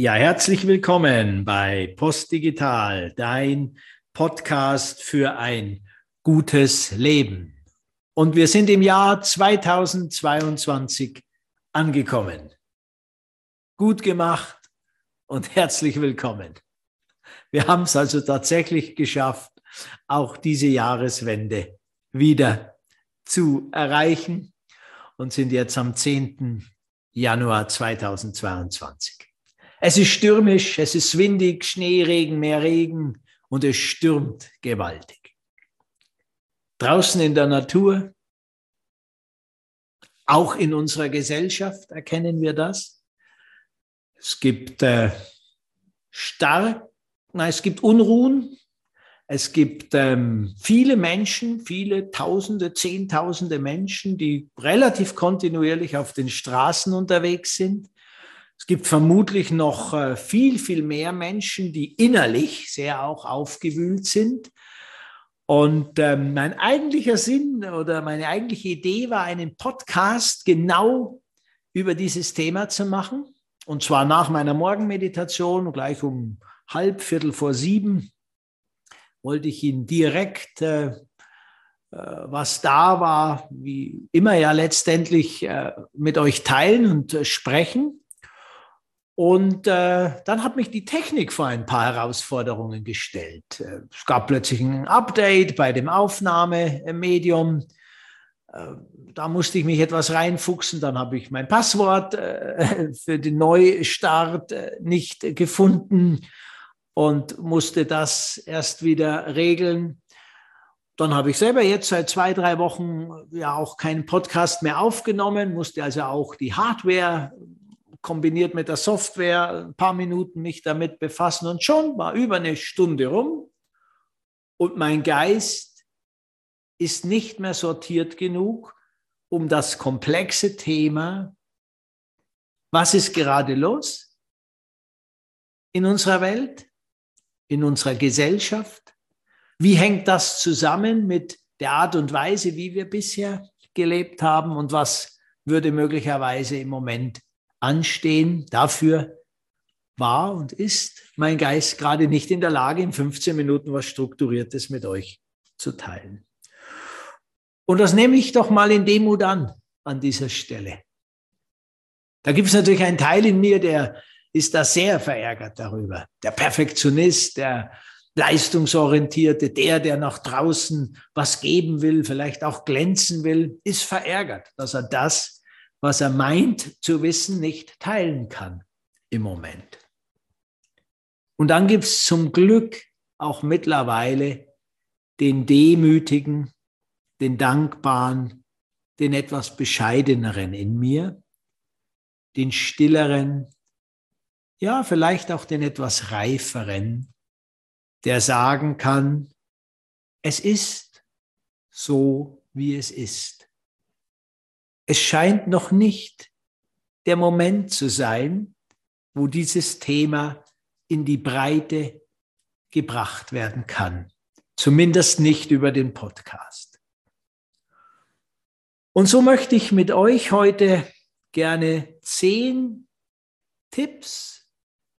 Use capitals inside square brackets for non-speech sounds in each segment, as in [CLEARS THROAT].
Ja, herzlich willkommen bei Postdigital, dein Podcast für ein gutes Leben. Und wir sind im Jahr 2022 angekommen. Gut gemacht und herzlich willkommen. Wir haben es also tatsächlich geschafft, auch diese Jahreswende wieder zu erreichen und sind jetzt am 10. Januar 2022. Es ist stürmisch, es ist windig, Schnee, Regen, mehr Regen und es stürmt gewaltig. Draußen in der Natur, auch in unserer Gesellschaft erkennen wir das. Es gibt äh, stark, nein, es gibt Unruhen, es gibt ähm, viele Menschen, viele Tausende, Zehntausende Menschen, die relativ kontinuierlich auf den Straßen unterwegs sind. Es gibt vermutlich noch äh, viel, viel mehr Menschen, die innerlich sehr auch aufgewühlt sind. Und ähm, mein eigentlicher Sinn oder meine eigentliche Idee war, einen Podcast genau über dieses Thema zu machen. Und zwar nach meiner Morgenmeditation, gleich um halb, viertel vor sieben wollte ich Ihnen direkt, äh, äh, was da war, wie immer ja letztendlich äh, mit euch teilen und äh, sprechen. Und äh, dann hat mich die Technik vor ein paar Herausforderungen gestellt. Äh, es gab plötzlich ein Update bei dem Aufnahmemedium. Da musste ich mich etwas reinfuchsen. Dann habe ich mein Passwort [LAUGHS] für den Neustart nicht gefunden und musste das erst wieder regeln. Dann habe ich selber jetzt seit zwei, drei Wochen ja auch keinen Podcast mehr aufgenommen, musste also auch die Hardware kombiniert mit der Software ein paar Minuten mich damit befassen und schon war über eine Stunde rum und mein Geist ist nicht mehr sortiert genug, um das komplexe Thema, was ist gerade los in unserer Welt, in unserer Gesellschaft? Wie hängt das zusammen mit der Art und Weise, wie wir bisher gelebt haben und was würde möglicherweise im Moment anstehen? Dafür war und ist mein Geist gerade nicht in der Lage, in 15 Minuten was Strukturiertes mit euch zu teilen. Und das nehme ich doch mal in Demut an, an dieser Stelle. Da gibt es natürlich einen Teil in mir, der ist da sehr verärgert darüber. Der Perfektionist, der Leistungsorientierte, der, der nach draußen was geben will, vielleicht auch glänzen will, ist verärgert, dass er das, was er meint zu wissen, nicht teilen kann im Moment. Und dann gibt es zum Glück auch mittlerweile den Demütigen, den Dankbaren, den etwas Bescheideneren in mir, den Stilleren, ja, vielleicht auch den etwas reiferen, der sagen kann, es ist so, wie es ist. Es scheint noch nicht der Moment zu sein, wo dieses Thema in die Breite gebracht werden kann. Zumindest nicht über den Podcast. Und so möchte ich mit euch heute gerne zehn Tipps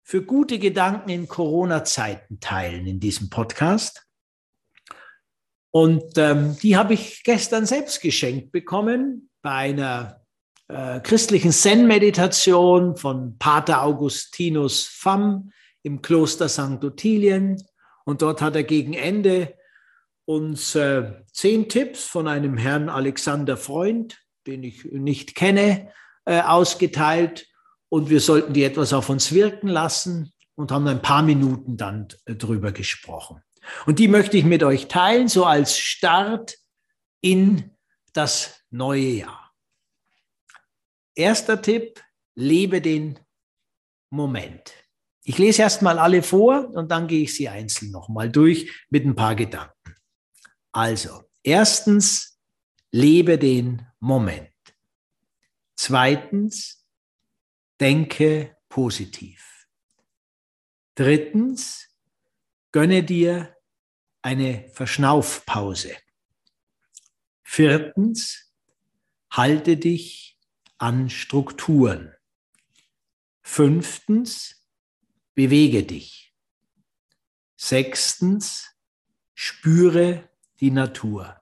für gute Gedanken in Corona-Zeiten teilen in diesem Podcast. Und ähm, die habe ich gestern selbst geschenkt bekommen bei einer äh, christlichen Zen-Meditation von Pater Augustinus Pham im Kloster St. Ottilien. Und dort hat er gegen Ende uns äh, zehn Tipps von einem Herrn Alexander Freund, den ich nicht kenne, äh, ausgeteilt und wir sollten die etwas auf uns wirken lassen und haben ein paar Minuten dann äh, drüber gesprochen. Und die möchte ich mit euch teilen, so als Start in das neue Jahr. Erster Tipp, lebe den Moment. Ich lese erst mal alle vor und dann gehe ich sie einzeln nochmal durch mit ein paar Gedanken. Also, erstens, lebe den Moment. Zweitens, denke positiv. Drittens, gönne dir eine Verschnaufpause. Viertens, halte dich an Strukturen. Fünftens, bewege dich. Sechstens, spüre die Natur.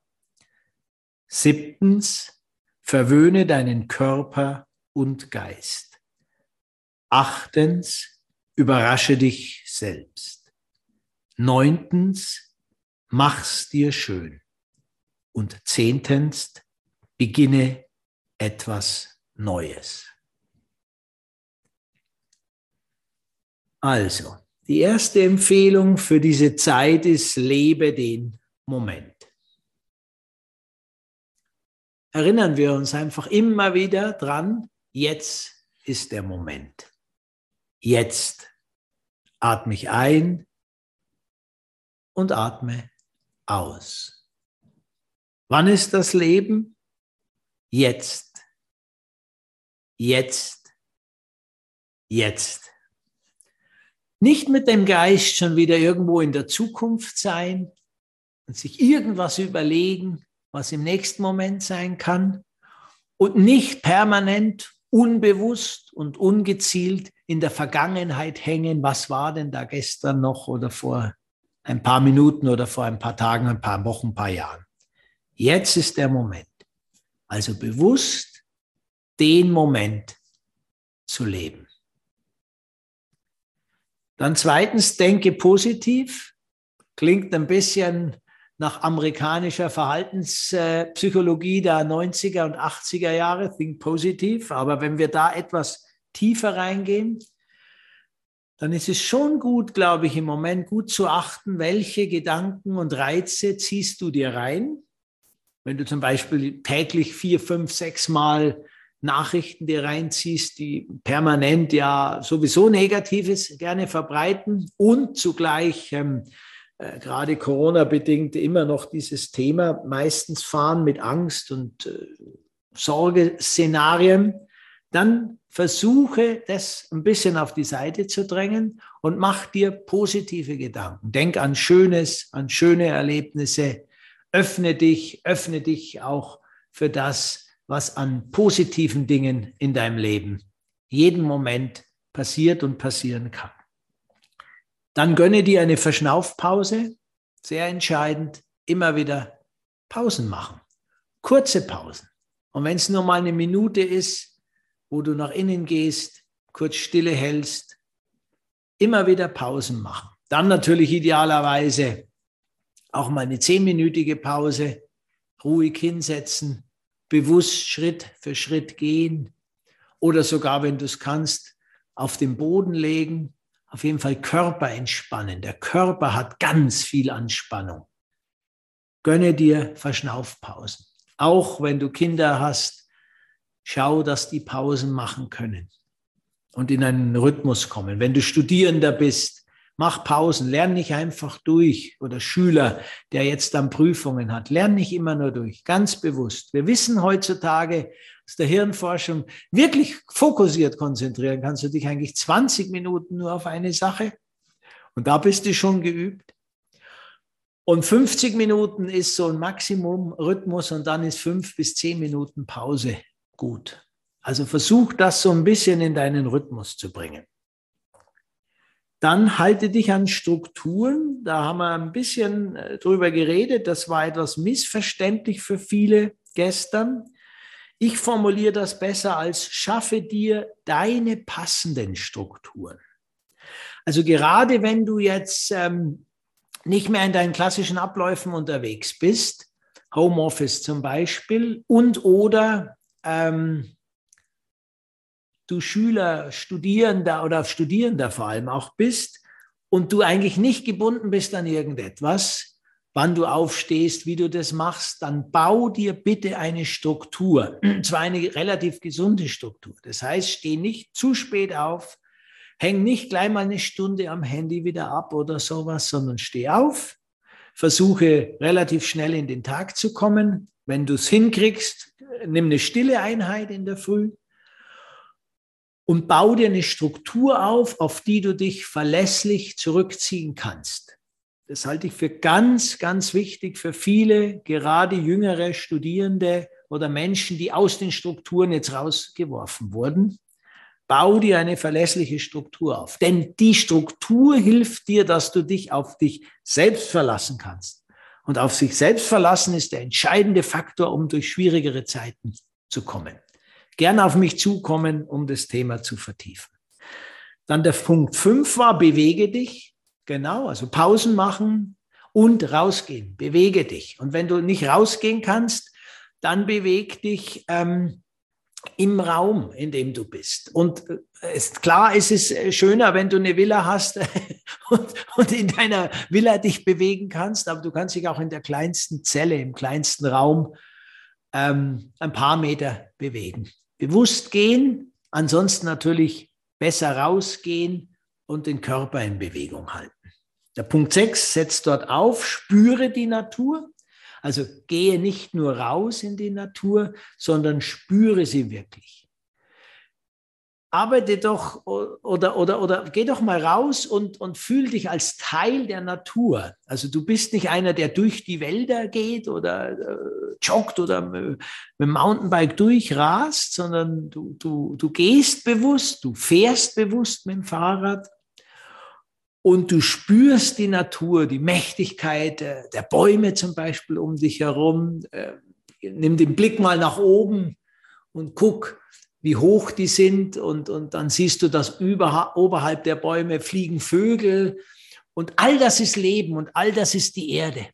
Siebtens, verwöhne deinen Körper und Geist. Achtens, überrasche dich selbst. Neuntens, mach's dir schön. Und zehntens, beginne etwas Neues. Also, die erste Empfehlung für diese Zeit ist, lebe den Moment. Erinnern wir uns einfach immer wieder dran, jetzt ist der Moment. Jetzt atme ich ein und atme aus. Wann ist das Leben? Jetzt. Jetzt. Jetzt. Nicht mit dem Geist schon wieder irgendwo in der Zukunft sein und sich irgendwas überlegen, was im nächsten Moment sein kann und nicht permanent unbewusst und ungezielt in der Vergangenheit hängen, was war denn da gestern noch oder vor ein paar Minuten oder vor ein paar Tagen, ein paar Wochen, ein paar Jahren. Jetzt ist der Moment. Also bewusst den Moment zu leben. Dann zweitens, denke positiv. Klingt ein bisschen nach amerikanischer Verhaltenspsychologie der 90er und 80er Jahre, Think Positive. Aber wenn wir da etwas tiefer reingehen, dann ist es schon gut, glaube ich, im Moment gut zu achten, welche Gedanken und Reize ziehst du dir rein. Wenn du zum Beispiel täglich vier, fünf, sechs Mal Nachrichten dir reinziehst, die permanent ja sowieso Negatives gerne verbreiten und zugleich ähm, äh, gerade Corona-bedingt immer noch dieses Thema meistens fahren mit Angst und äh, Sorgeszenarien, dann versuche das ein bisschen auf die Seite zu drängen und mach dir positive Gedanken. Denk an Schönes, an schöne Erlebnisse. Öffne dich, öffne dich auch für das, was an positiven Dingen in deinem Leben jeden Moment passiert und passieren kann. Dann gönne dir eine Verschnaufpause, sehr entscheidend, immer wieder Pausen machen, kurze Pausen. Und wenn es nur mal eine Minute ist, wo du nach innen gehst, kurz Stille hältst, immer wieder Pausen machen. Dann natürlich idealerweise auch mal eine zehnminütige Pause, ruhig hinsetzen, bewusst Schritt für Schritt gehen oder sogar, wenn du es kannst, auf den Boden legen auf jeden Fall Körper entspannen. Der Körper hat ganz viel Anspannung. Gönne dir Verschnaufpausen. Auch wenn du Kinder hast, schau, dass die Pausen machen können und in einen Rhythmus kommen. Wenn du Studierender bist, mach Pausen, lern nicht einfach durch oder Schüler, der jetzt dann Prüfungen hat, lern nicht immer nur durch, ganz bewusst. Wir wissen heutzutage, aus der Hirnforschung wirklich fokussiert konzentrieren kannst du dich eigentlich 20 Minuten nur auf eine Sache. Und da bist du schon geübt. Und 50 Minuten ist so ein Maximum-Rhythmus und dann ist fünf bis zehn Minuten Pause gut. Also versuch das so ein bisschen in deinen Rhythmus zu bringen. Dann halte dich an Strukturen. Da haben wir ein bisschen äh, drüber geredet. Das war etwas missverständlich für viele gestern. Ich formuliere das besser als schaffe dir deine passenden Strukturen. Also gerade wenn du jetzt ähm, nicht mehr in deinen klassischen Abläufen unterwegs bist, Homeoffice zum Beispiel, und oder ähm, du Schüler, Studierender oder Studierender vor allem auch bist und du eigentlich nicht gebunden bist an irgendetwas, wann du aufstehst, wie du das machst, dann bau dir bitte eine Struktur. [CLEARS THROAT] Zwar eine relativ gesunde Struktur. Das heißt, steh nicht zu spät auf, häng nicht gleich mal eine Stunde am Handy wieder ab oder sowas, sondern steh auf, versuche relativ schnell in den Tag zu kommen. Wenn du es hinkriegst, nimm eine stille Einheit in der Früh und bau dir eine Struktur auf, auf die du dich verlässlich zurückziehen kannst. Das halte ich für ganz, ganz wichtig für viele, gerade jüngere Studierende oder Menschen, die aus den Strukturen jetzt rausgeworfen wurden. Bau dir eine verlässliche Struktur auf. Denn die Struktur hilft dir, dass du dich auf dich selbst verlassen kannst. Und auf sich selbst verlassen ist der entscheidende Faktor, um durch schwierigere Zeiten zu kommen. Gerne auf mich zukommen, um das Thema zu vertiefen. Dann der Punkt fünf war, bewege dich. Genau, also Pausen machen und rausgehen. Bewege dich. Und wenn du nicht rausgehen kannst, dann beweg dich ähm, im Raum, in dem du bist. Und äh, ist klar, es ist äh, schöner, wenn du eine Villa hast [LAUGHS] und, und, in deiner Villa dich bewegen kannst, aber du kannst dich auch in der kleinsten Zelle, im kleinsten Raum ähm, ein paar Meter bewegen. Bewusst gehen, ansonsten natürlich besser rausgehen und den Körper in Bewegung halten. Der Punkt 6 setzt dort auf, spüre die Natur. Also gehe nicht nur raus in die Natur, sondern spüre sie wirklich. Arbeite doch oder, oder, oder geh doch mal raus und, und fühl dich als Teil der Natur. Also du bist nicht einer, der durch die Wälder geht oder äh, joggt oder mit dem Mountainbike durchrast, sondern du, du, du gehst bewusst, du fährst bewusst mit dem Fahrrad und du spürst die Natur, die Mächtigkeit äh, der Bäume zum Beispiel um dich herum. Äh, nimm den Blick mal nach oben und guck, wie hoch die sind und, und dann siehst du, dass über, oberhalb der Bäume fliegen Vögel und all das ist Leben und all das ist die Erde.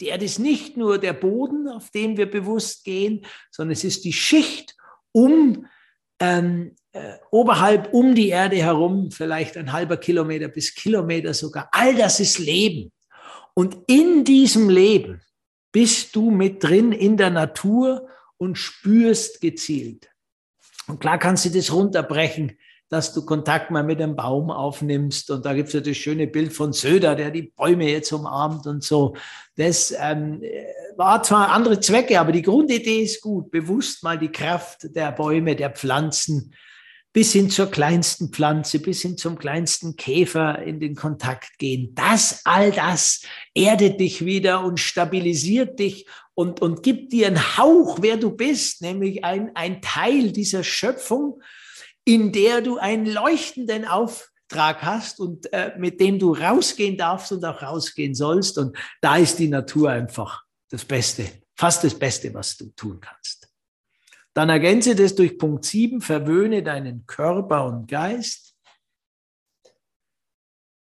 Die Erde ist nicht nur der Boden, auf dem wir bewusst gehen, sondern es ist die Schicht um ähm, äh, oberhalb um die Erde herum, vielleicht ein halber Kilometer bis Kilometer sogar. All das ist Leben. Und in diesem Leben bist du mit drin in der Natur und spürst gezielt. Und klar kannst du das runterbrechen, dass du Kontakt mal mit einem Baum aufnimmst. Und da gibt es ja das schöne Bild von Söder, der die Bäume jetzt umarmt und so. Das ähm, war zwar andere Zwecke, aber die Grundidee ist gut. Bewusst mal die Kraft der Bäume, der Pflanzen bis hin zur kleinsten Pflanze, bis hin zum kleinsten Käfer in den Kontakt gehen. Das, all das erdet dich wieder und stabilisiert dich und, und gibt dir einen Hauch, wer du bist, nämlich ein, ein Teil dieser Schöpfung, in der du einen leuchtenden Auftrag hast und äh, mit dem du rausgehen darfst und auch rausgehen sollst. Und da ist die Natur einfach das Beste, fast das Beste, was du tun kannst. Dann ergänze das durch Punkt 7, verwöhne deinen Körper und Geist.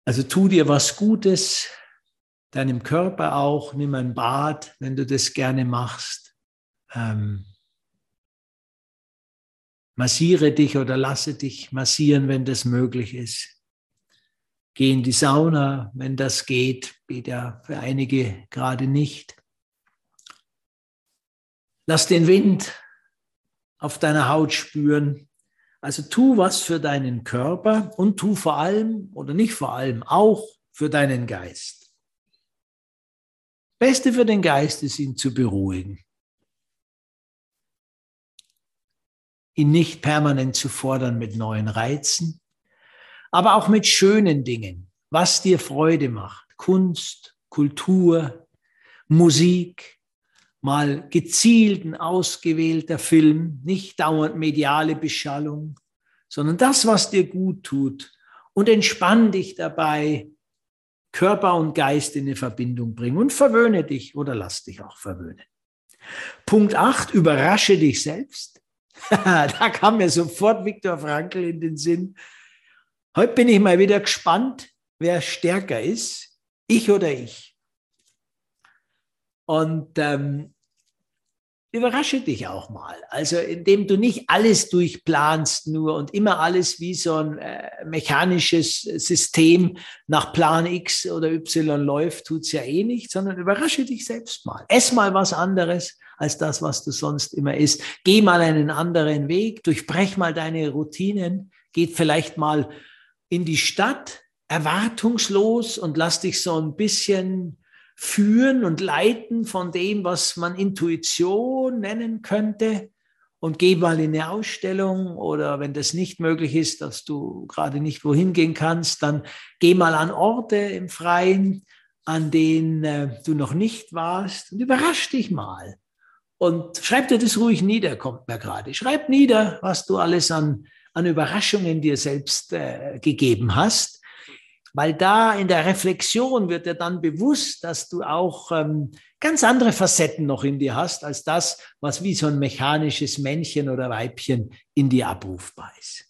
Also tu dir was Gutes, deinem Körper auch, nimm ein Bad, wenn du das gerne machst. Ähm, massiere dich oder lasse dich massieren, wenn das möglich ist. Geh in die Sauna, wenn das geht, geht ja für einige gerade nicht. Lass den Wind auf deiner Haut spüren. Also tu was für deinen Körper und tu vor allem oder nicht vor allem auch für deinen Geist. Beste für den Geist ist, ihn zu beruhigen. Ihn nicht permanent zu fordern mit neuen Reizen, aber auch mit schönen Dingen, was dir Freude macht. Kunst, Kultur, Musik, mal gezielten, ausgewählter Film, nicht dauernd mediale Beschallung, sondern das, was dir gut tut und entspann dich dabei, Körper und Geist in eine Verbindung bringen und verwöhne dich oder lass dich auch verwöhnen. Punkt 8, überrasche dich selbst. [LAUGHS] da kam mir sofort Viktor Frankl in den Sinn. Heute bin ich mal wieder gespannt, wer stärker ist, ich oder ich. Und ähm, überrasche dich auch mal. Also indem du nicht alles durchplanst nur und immer alles wie so ein äh, mechanisches System nach Plan X oder Y läuft, tut es ja eh nicht, sondern überrasche dich selbst mal. Ess mal was anderes als das, was du sonst immer isst. Geh mal einen anderen Weg, durchbrech mal deine Routinen, geht vielleicht mal in die Stadt erwartungslos und lass dich so ein bisschen führen und leiten von dem, was man Intuition nennen könnte. Und geh mal in eine Ausstellung oder wenn das nicht möglich ist, dass du gerade nicht wohin gehen kannst, dann geh mal an Orte im Freien, an denen äh, du noch nicht warst und überrasch dich mal. Und schreib dir das ruhig nieder, kommt mir gerade. Schreib nieder, was du alles an, an Überraschungen dir selbst äh, gegeben hast, weil da in der Reflexion wird dir dann bewusst, dass du auch ähm, ganz andere Facetten noch in dir hast, als das, was wie so ein mechanisches Männchen oder Weibchen in dir abrufbar ist.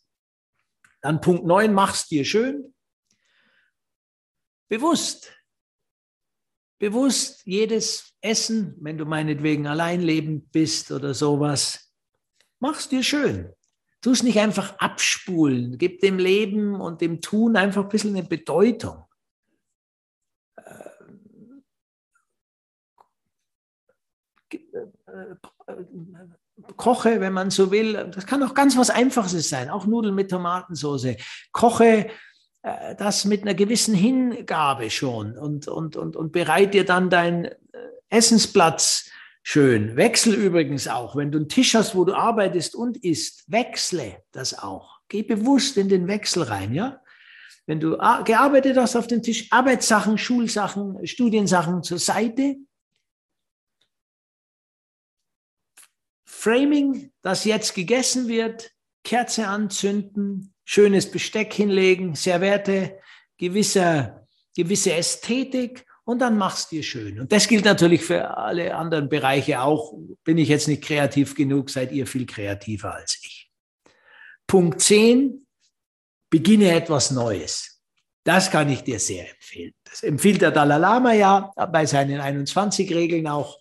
Dann Punkt 9, mach's dir schön. Bewusst. Bewusst jedes Essen, wenn du meinetwegen allein lebend bist oder sowas, mach's dir schön. Tu es nicht einfach abspulen. Gib dem Leben und dem Tun einfach ein bisschen eine Bedeutung. Koche, wenn man so will. Das kann auch ganz was Einfaches sein, auch Nudeln mit Tomatensauce. Koche äh, das mit einer gewissen Hingabe schon und, und, und, und bereit dir dann deinen äh, Essensplatz schön. Wechsel übrigens auch, wenn du einen Tisch hast, wo du arbeitest und isst, wechsle das auch. Geh bewusst in den Wechsel rein, ja? Wenn du gearbeitet hast auf dem Tisch, Arbeitssachen, Schulsachen, Studiensachen zur Seite. Framing, das jetzt gegessen wird, Kerze anzünden, schönes Besteck hinlegen, Serviette, gewisse, gewisse Ästhetik und dann mach's dir schön. Und das gilt natürlich für alle anderen Bereiche auch. Bin ich jetzt nicht kreativ genug, seid ihr viel kreativer als ich. Punkt 10, beginne etwas Neues. Das kann ich dir sehr empfehlen. Das empfiehlt der Dalai Lama ja bei seinen 21 Regeln auch.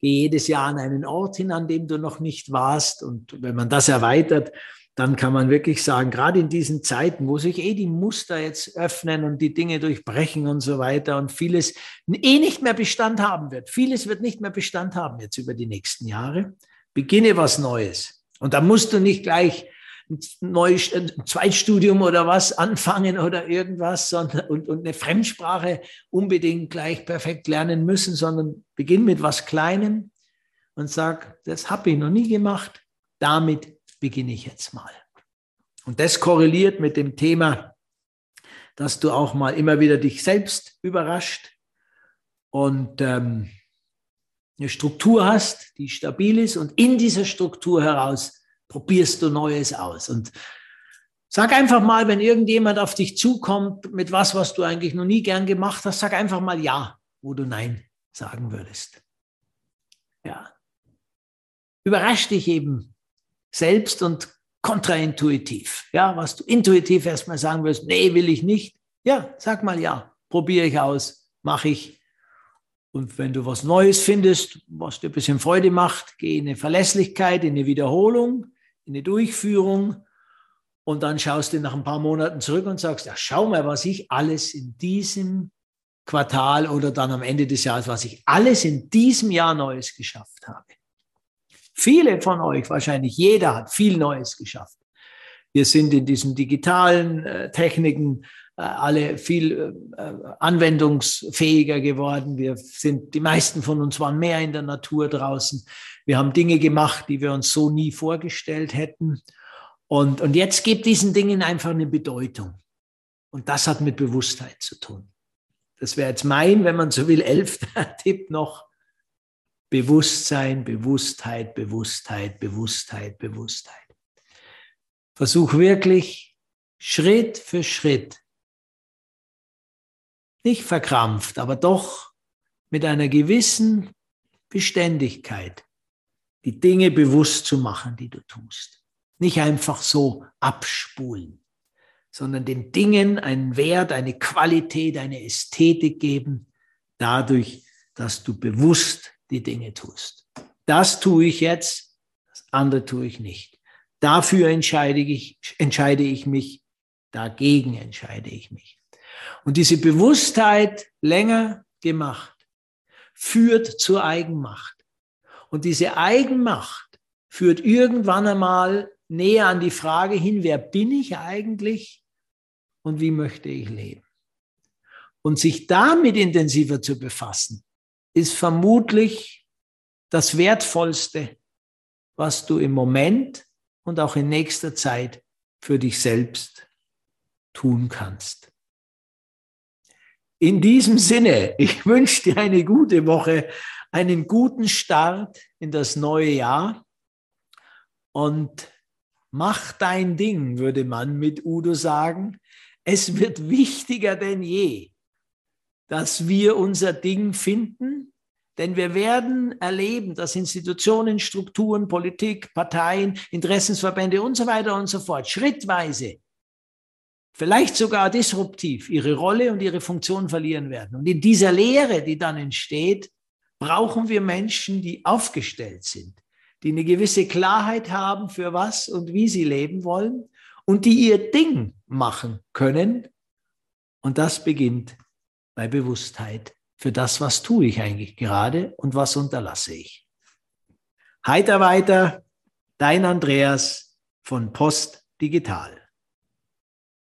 Geh jedes Jahr an einen Ort hin, an dem du noch nicht warst. Und wenn man das erweitert, dann kann man wirklich sagen, gerade in diesen Zeiten, wo sich eh die Muster jetzt öffnen und die Dinge durchbrechen und so weiter und vieles eh nicht mehr Bestand haben wird, vieles wird nicht mehr Bestand haben jetzt über die nächsten Jahre, beginne was Neues. Und da musst du nicht gleich ein Zweitstudium oder was anfangen oder irgendwas sondern, und, und eine Fremdsprache unbedingt gleich perfekt lernen müssen, sondern beginn mit was Kleinem und sag, das habe ich noch nie gemacht, damit beginne ich jetzt mal. Und das korreliert mit dem Thema, dass du auch mal immer wieder dich selbst überrascht und ähm, eine Struktur hast, die stabil ist und in dieser Struktur heraus probierst du Neues aus. Und sag einfach mal, wenn irgendjemand auf dich zukommt mit was, was du eigentlich noch nie gern gemacht hast, sag einfach mal Ja, wo du Nein sagen würdest. Ja. Überrasch dich eben selbst und kontraintuitiv. Ja, was du intuitiv erstmal sagen wirst, nee, will ich nicht. Ja, sag mal ja, probiere ich aus, mache ich. Und wenn du was Neues findest, was dir ein bisschen Freude macht, geh in eine Verlässlichkeit, in eine Wiederholung, in eine Durchführung. Und dann schaust du nach ein paar Monaten zurück und sagst, ja, schau mal, was ich alles in diesem Quartal oder dann am Ende des Jahres, was ich alles in diesem Jahr Neues geschafft habe. Viele von euch, wahrscheinlich jeder, hat viel Neues geschafft. Wir sind in diesen digitalen äh, Techniken äh, alle viel äh, anwendungsfähiger geworden. Wir sind, die meisten von uns waren mehr in der Natur draußen. Wir haben Dinge gemacht, die wir uns so nie vorgestellt hätten. Und, und jetzt gibt diesen Dingen einfach eine Bedeutung. Und das hat mit Bewusstheit zu tun. Das wäre jetzt mein, wenn man so will, [LAUGHS] elfter Tipp noch. Bewusstsein, Bewusstheit, Bewusstheit, Bewusstheit, Bewusstheit. Versuch wirklich Schritt für Schritt, nicht verkrampft, aber doch mit einer gewissen Beständigkeit, die Dinge bewusst zu machen, die du tust. Nicht einfach so abspulen, sondern den Dingen einen Wert, eine Qualität, eine Ästhetik geben, dadurch, dass du bewusst die Dinge tust. Das tue ich jetzt, das andere tue ich nicht. Dafür entscheide ich, entscheide ich mich, dagegen entscheide ich mich. Und diese Bewusstheit länger gemacht führt zur Eigenmacht. Und diese Eigenmacht führt irgendwann einmal näher an die Frage hin, wer bin ich eigentlich und wie möchte ich leben? Und sich damit intensiver zu befassen, ist vermutlich das Wertvollste, was du im Moment und auch in nächster Zeit für dich selbst tun kannst. In diesem Sinne, ich [LAUGHS] wünsche dir eine gute Woche, einen guten Start in das neue Jahr und mach dein Ding, würde man mit Udo sagen. Es wird wichtiger denn je, dass wir unser Ding finden, denn wir werden erleben, dass Institutionen, Strukturen, Politik, Parteien, Interessensverbände und so weiter und so fort schrittweise, vielleicht sogar disruptiv, ihre Rolle und ihre Funktion verlieren werden. Und in dieser Lehre, die dann entsteht, brauchen wir Menschen, die aufgestellt sind, die eine gewisse Klarheit haben, für was und wie sie leben wollen und die ihr Ding machen können. Und das beginnt bei Bewusstheit für das, was tue ich eigentlich gerade und was unterlasse ich. Heiter weiter, dein Andreas von Post Digital.